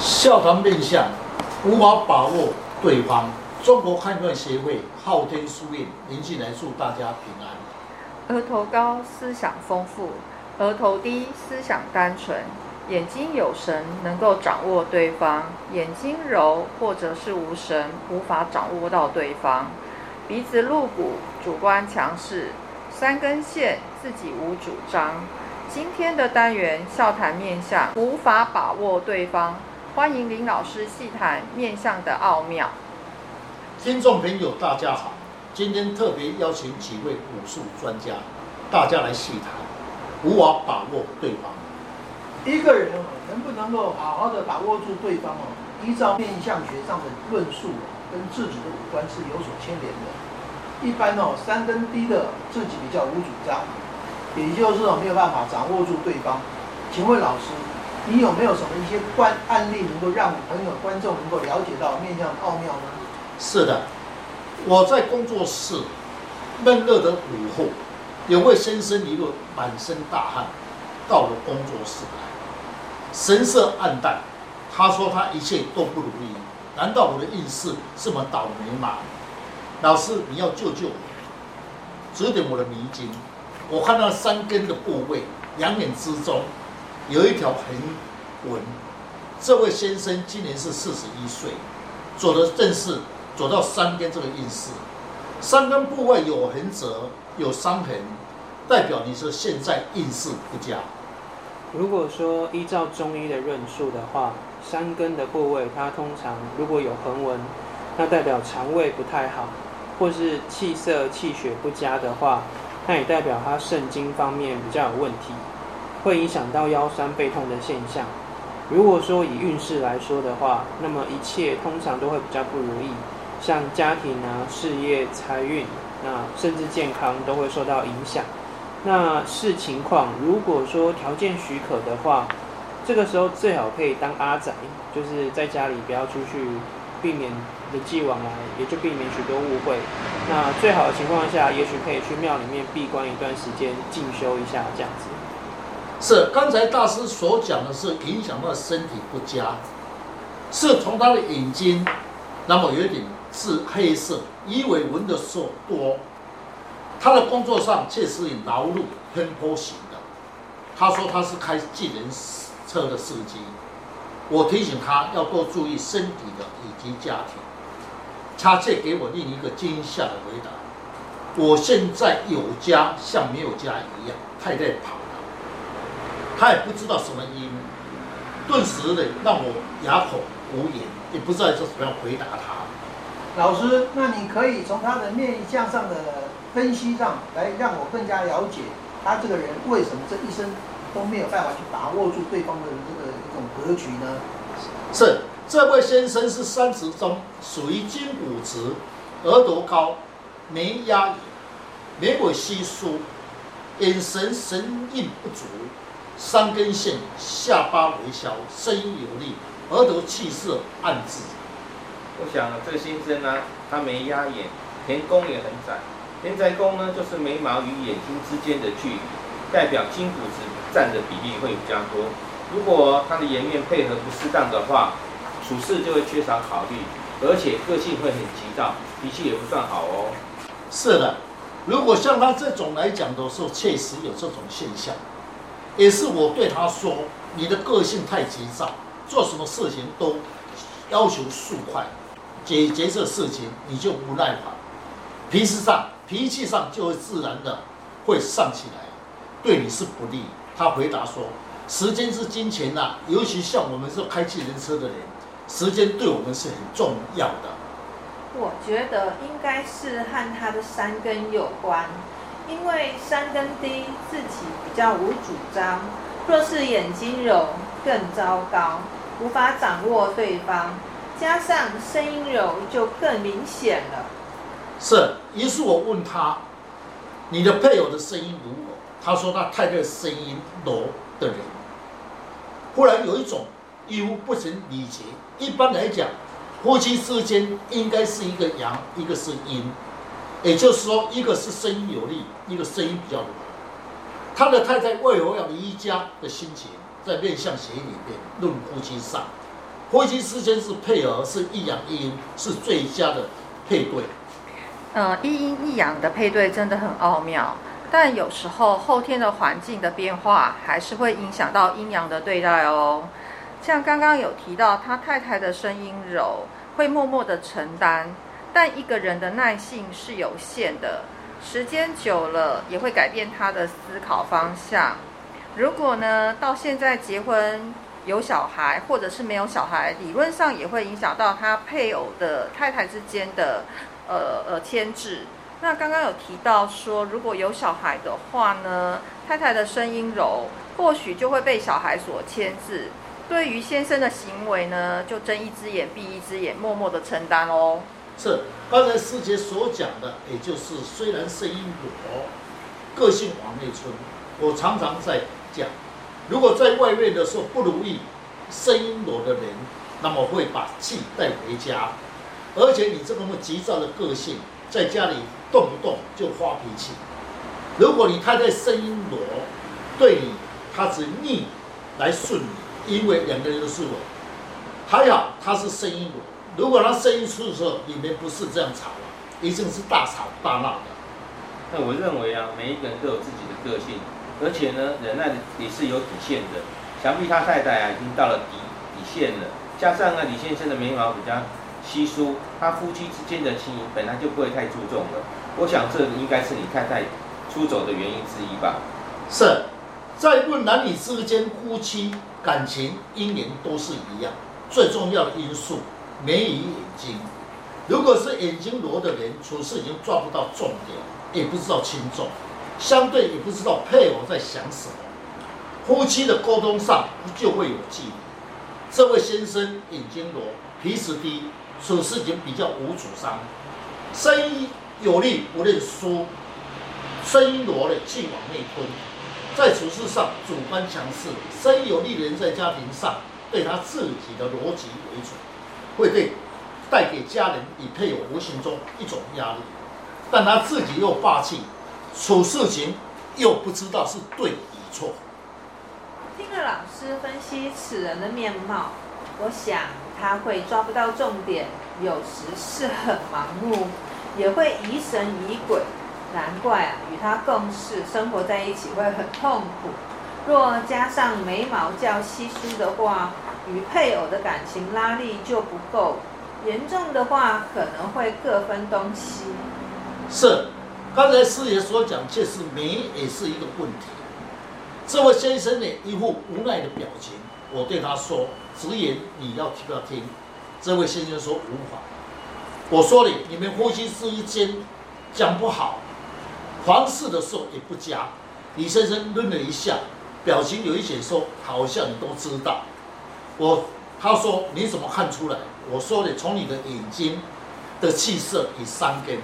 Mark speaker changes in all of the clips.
Speaker 1: 笑谈面相，无法把握对方。中国汉传协会昊天书院，林进来祝大家平安。
Speaker 2: 额头高，思想丰富；额头低，思想单纯。眼睛有神，能够掌握对方；眼睛柔或者是无神，无法掌握到对方。鼻子露骨，主观强势；三根线，自己无主张。今天的单元笑谈面相，无法把握对方。欢迎林老师细谈面相的奥妙。
Speaker 1: 听众朋友，大家好，今天特别邀请几位武术专家，大家来细谈，无法把握对方。
Speaker 3: 一个人哦，能不能够好好的把握住对方哦？依照面相学上的论述，跟自己的五官是有所牵连的。一般哦，三根低的自己比较无主张。也就是没有办法掌握住对方，请问老师，你有没有什么一些观案例能够让朋友、观众能够了解到面相的奥妙呢？
Speaker 1: 是的，我在工作室闷热的午后，有位先生一路满身大汗到了工作室来，神色黯淡。他说他一切都不如意，难道我的运势这么倒霉吗？老师，你要救救我，指点我的迷津。我看到三根的部位，两眼之中有一条横纹。这位先生今年是四十一岁，走的正是走到三根这个运势。三根部位有横折、有伤痕，代表你是现在运势不佳。
Speaker 4: 如果说依照中医的论述的话，三根的部位它通常如果有横纹，那代表肠胃不太好，或是气色气血不佳的话。那也代表他肾经方面比较有问题，会影响到腰酸背痛的现象。如果说以运势来说的话，那么一切通常都会比较不如意，像家庭啊、事业、财运，那甚至健康都会受到影响。那视情况，如果说条件许可的话，这个时候最好可以当阿宅，就是在家里不要出去。避免人际往来，也就避免许多误会。那最好的情况下，也许可以去庙里面闭关一段时间，进修一下这样子。
Speaker 1: 是刚才大师所讲的是影响到身体不佳，是从他的眼睛，那么有点是黑色，鱼尾纹的时候多。他的工作上确实以劳碌奔波型的。他说他是开计程车的司机。我提醒他要多注意身体的以及家庭，他却给我另一个惊吓的回答。我现在有家像没有家一样，太累跑。他也不知道什么因，顿时的让我哑口无言，也不知道怎么样回答他。
Speaker 3: 老师，那你可以从他的面相上的分析上来让我更加了解他这个人为什么这一生都没有办法去把握住对方的这个一种。格局呢？
Speaker 1: 是这位先生是三十中，属于金骨质，额头高，眉压眼，眉尾稀疏，眼神神韵不足，三根线，下巴微翘，声音有力，额头气色暗滞。
Speaker 5: 我想这个先生呢，他眉压眼，田宫也很窄，田宅宫呢就是眉毛与眼睛之间的距离，代表金骨质占的比例会比较多。如果他的颜面配合不适当的话，处事就会缺少考虑，而且个性会很急躁，脾气也不算好哦。
Speaker 1: 是的，如果像他这种来讲的时候，确实有这种现象。也是我对他说：“你的个性太急躁，做什么事情都要求速快，解决这事情你就不耐烦，脾气上脾气上就会自然的会上起来，对你是不利。”他回答说。时间是金钱呐、啊，尤其像我们是开计程车的人，时间对我们是很重要的。
Speaker 2: 我觉得应该是和他的三根有关，因为三根低，自己比较无主张；若是眼睛柔，更糟糕，无法掌握对方。加上声音柔，就更明显了。
Speaker 1: 是，于是我问他：“你的配偶的声音如何？”他说：“他太太声音柔的人。”忽然有一种异乎不成礼节。一般来讲，夫妻之间应该是一个阳，一个是阴，也就是说，一个是声音有力，一个声音比较柔。他的太太为何要一家的心情，在面相学里面论夫妻上，夫妻之间是配合，是一阳一阴，是最佳的配对。
Speaker 2: 呃，一阴一阳的配对真的很奥妙，但有时候后天的环境的变化还是会影响到阴阳的对待哦。像刚刚有提到，他太太的声音柔，会默默的承担，但一个人的耐性是有限的，时间久了也会改变他的思考方向。如果呢，到现在结婚有小孩，或者是没有小孩，理论上也会影响到他配偶的太太之间的呃呃牵制。那刚刚有提到说，如果有小孩的话呢，太太的声音柔，或许就会被小孩所牵制。对于先生的行为呢，就睁一只眼闭一只眼，默默的承担哦。
Speaker 1: 是刚才师姐所讲的，也就是虽然声音我，个性往内吞。我常常在。讲，如果在外面的时候不如意，声音我的人，那么会把气带回家，而且你这么急躁的个性，在家里动不动就发脾气。如果你太太声音我，对你，他只逆来顺你，因为两个人都是我。还好他是声音我，如果他声音出的时候，你们不是这样吵啊，一定是大吵大闹的。
Speaker 5: 那我认为啊，每一个人都有自己的个性。而且呢，忍耐也是有底线的。想必他太太啊，已经到了底底线了。加上呢，李先生的眉毛比较稀疏，他夫妻之间的情谊本来就不会太注重了。我想这应该是你太太出走的原因之一吧。
Speaker 1: 是，在论男女之间夫妻感情姻缘都是一样，最重要的因素眉与眼睛。如果是眼睛柔的人，处事已经抓不到重点，也不知道轻重。相对也不知道配偶在想什么，夫妻的沟通上就会有距离。这位先生眼睛柔，鼻子低，处事已经比较无主张，声音有力不认输，声音柔的气往内吞，在处事上主观强势，声音有力的人在家庭上对他自己的逻辑为主，会对带给家人与配偶无形中一种压力，但他自己又霸气。处事情又不知道是对与错。
Speaker 6: 听了老师分析此人的面貌，我想他会抓不到重点，有时是很盲目，也会疑神疑鬼。难怪啊，与他共事生活在一起会很痛苦。若加上眉毛较稀疏的话，与配偶的感情拉力就不够，严重的话可能会各分东西。
Speaker 1: 是。刚才师爷所讲，确实眉也是一个问题。这位先生呢，一副无奈的表情。我对他说：“直言，你要听不要听？”这位先生说：“无法。”我说：“你，你们夫妻之间讲不好，房事的时候也不加。”李先生愣了一下，表情有一些说：“好像你都知道。”我他说：“你怎么看出来？”我说：“的从你的眼睛的气色与三根。”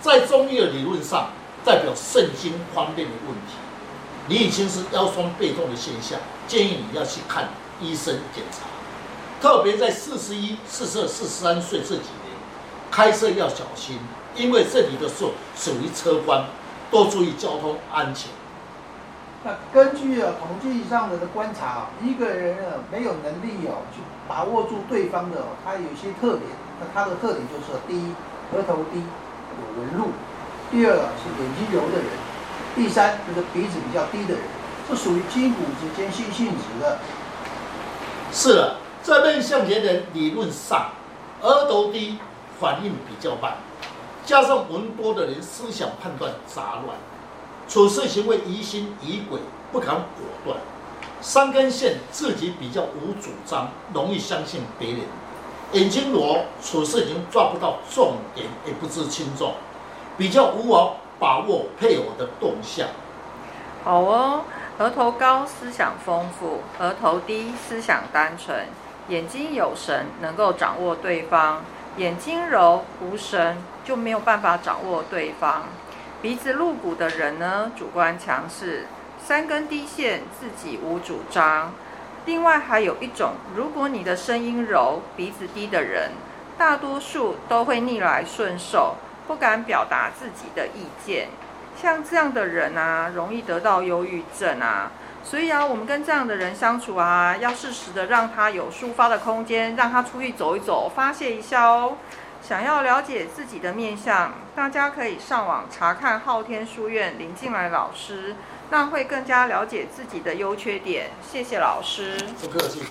Speaker 1: 在中医的理论上，代表肾经方面的问题，你已经是腰酸背痛的现象，建议你要去看医生检查。特别在四十一、四十二、四十三岁这几年，开车要小心，因为这里的时候属于车关，多注意交通安全。
Speaker 3: 那根据啊统计上的观察，一个人啊没有能力哦去把握住对方的，他有些特点。那他的特点就是第一，额头低。有纹路，第二是眼睛柔的人，第三就是鼻子比较低的人，这属于筋骨之间性性质的。
Speaker 1: 是了，在面相学人理论上，额头低反应比较慢，加上纹多的人思想判断杂乱，处事行为疑心疑鬼，不敢果断，三根线自己比较无主张，容易相信别人。眼睛裸，处事已经抓不到重点，也不知轻重，比较无法把握配偶的动向。
Speaker 2: 好哦，额头高，思想丰富；额头低，思想单纯；眼睛有神，能够掌握对方；眼睛柔，无神，就没有办法掌握对方。鼻子露骨的人呢，主观强势；三根低线，自己无主张。另外还有一种，如果你的声音柔、鼻子低的人，大多数都会逆来顺受，不敢表达自己的意见。像这样的人啊，容易得到忧郁症啊，所以啊，我们跟这样的人相处啊，要适时的让他有抒发的空间，让他出去走一走，发泄一下哦。想要了解自己的面相，大家可以上网查看昊天书院林静来老师，那会更加了解自己的优缺点。谢谢老师。
Speaker 1: 不客气。